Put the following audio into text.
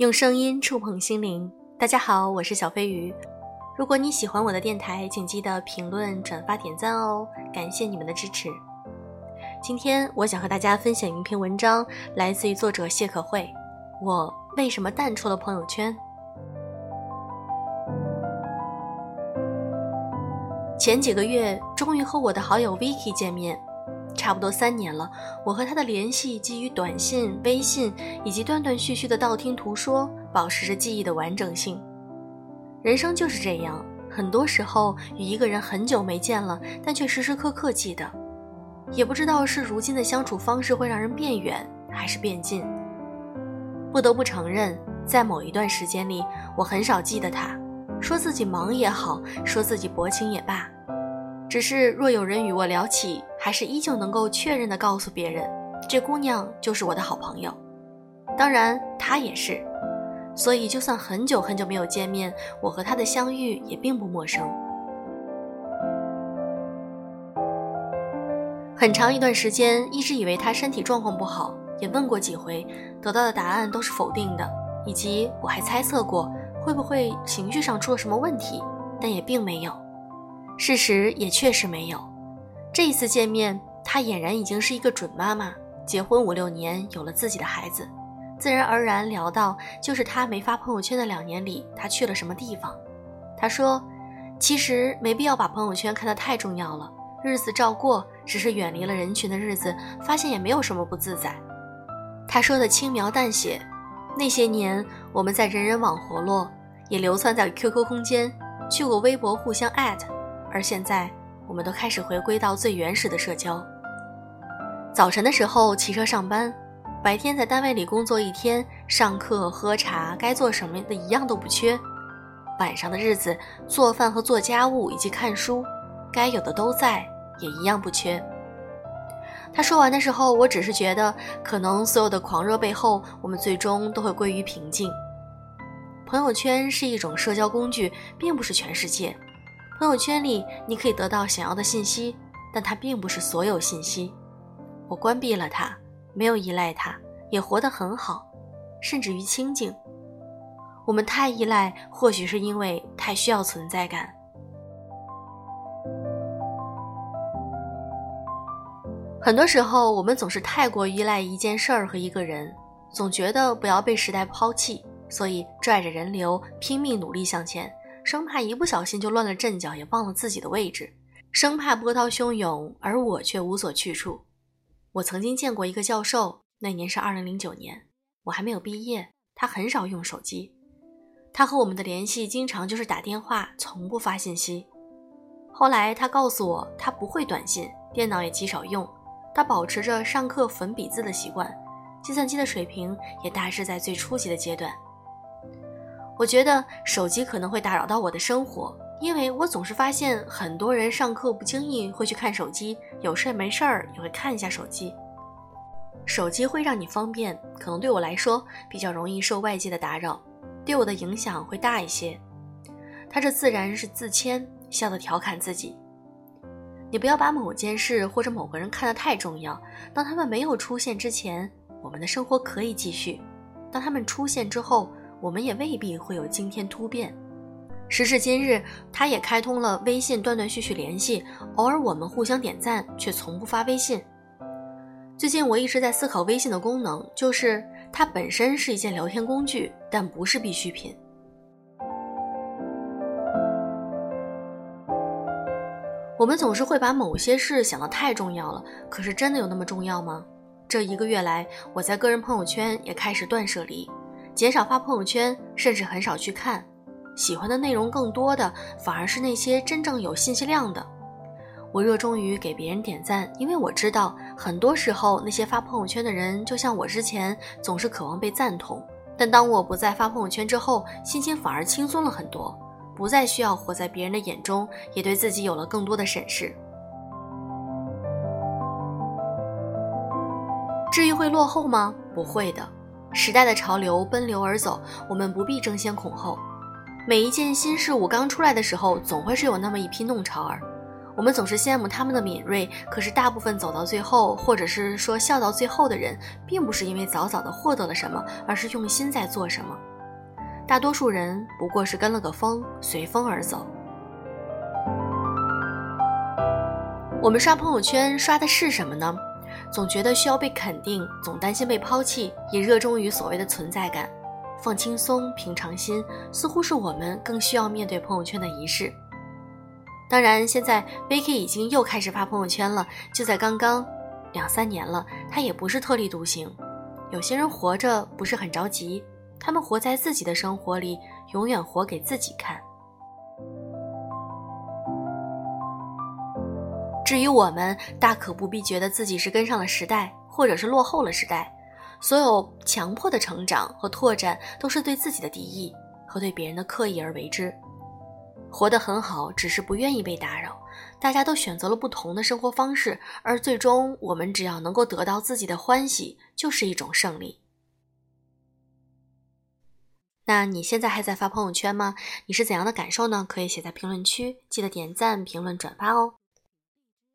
用声音触碰心灵。大家好，我是小飞鱼。如果你喜欢我的电台，请记得评论、转发、点赞哦，感谢你们的支持。今天我想和大家分享一篇文章，来自于作者谢可慧。我为什么淡出了朋友圈？前几个月，终于和我的好友 Vicky 见面。差不多三年了，我和他的联系基于短信、微信以及断断续续的道听途说，保持着记忆的完整性。人生就是这样，很多时候与一个人很久没见了，但却时时刻刻记得。也不知道是如今的相处方式会让人变远，还是变近。不得不承认，在某一段时间里，我很少记得他，说自己忙也好，说自己薄情也罢。只是若有人与我聊起，还是依旧能够确认的告诉别人，这姑娘就是我的好朋友。当然，她也是。所以，就算很久很久没有见面，我和她的相遇也并不陌生。很长一段时间，一直以为他身体状况不好，也问过几回，得到的答案都是否定的，以及我还猜测过会不会情绪上出了什么问题，但也并没有。事实也确实没有。这一次见面，她俨然已经是一个准妈妈，结婚五六年，有了自己的孩子，自然而然聊到就是她没发朋友圈的两年里，她去了什么地方。她说：“其实没必要把朋友圈看得太重要了，日子照过，只是远离了人群的日子，发现也没有什么不自在。”她说的轻描淡写，那些年我们在人人网活络，也流窜在 QQ 空间，去过微博互相艾特。而现在，我们都开始回归到最原始的社交。早晨的时候骑车上班，白天在单位里工作一天，上课、喝茶，该做什么的一样都不缺。晚上的日子，做饭和做家务以及看书，该有的都在，也一样不缺。他说完的时候，我只是觉得，可能所有的狂热背后，我们最终都会归于平静。朋友圈是一种社交工具，并不是全世界。朋友圈里，你可以得到想要的信息，但它并不是所有信息。我关闭了它，没有依赖它，也活得很好，甚至于清静。我们太依赖，或许是因为太需要存在感。很多时候，我们总是太过依赖一件事儿和一个人，总觉得不要被时代抛弃，所以拽着人流，拼命努力向前。生怕一不小心就乱了阵脚，也忘了自己的位置；生怕波涛汹涌，而我却无所去处。我曾经见过一个教授，那年是二零零九年，我还没有毕业。他很少用手机，他和我们的联系经常就是打电话，从不发信息。后来他告诉我，他不会短信，电脑也极少用，他保持着上课粉笔字的习惯，计算机的水平也大致在最初级的阶段。我觉得手机可能会打扰到我的生活，因为我总是发现很多人上课不经意会去看手机，有事儿没事儿也会看一下手机。手机会让你方便，可能对我来说比较容易受外界的打扰，对我的影响会大一些。他这自然是自谦，笑的调侃自己：“你不要把某件事或者某个人看得太重要。当他们没有出现之前，我们的生活可以继续；当他们出现之后。”我们也未必会有惊天突变。时至今日，他也开通了微信，断断续续联系，偶尔我们互相点赞，却从不发微信。最近我一直在思考微信的功能，就是它本身是一件聊天工具，但不是必需品。我们总是会把某些事想得太重要了，可是真的有那么重要吗？这一个月来，我在个人朋友圈也开始断舍离。减少发朋友圈，甚至很少去看，喜欢的内容更多的反而是那些真正有信息量的。我热衷于给别人点赞，因为我知道很多时候那些发朋友圈的人，就像我之前总是渴望被赞同。但当我不再发朋友圈之后，心情反而轻松了很多，不再需要活在别人的眼中，也对自己有了更多的审视。至于会落后吗？不会的。时代的潮流奔流而走，我们不必争先恐后。每一件新事物刚出来的时候，总会是有那么一批弄潮儿。我们总是羡慕他们的敏锐，可是大部分走到最后，或者是说笑到最后的人，并不是因为早早的获得了什么，而是用心在做什么。大多数人不过是跟了个风，随风而走。我们刷朋友圈刷的是什么呢？总觉得需要被肯定，总担心被抛弃，也热衷于所谓的存在感。放轻松，平常心，似乎是我们更需要面对朋友圈的仪式。当然，现在 Vicky 已经又开始发朋友圈了，就在刚刚，两三年了，他也不是特立独行。有些人活着不是很着急，他们活在自己的生活里，永远活给自己看。至于我们，大可不必觉得自己是跟上了时代，或者是落后了时代。所有强迫的成长和拓展，都是对自己的敌意和对别人的刻意而为之。活得很好，只是不愿意被打扰。大家都选择了不同的生活方式，而最终我们只要能够得到自己的欢喜，就是一种胜利。那你现在还在发朋友圈吗？你是怎样的感受呢？可以写在评论区，记得点赞、评论、转发哦。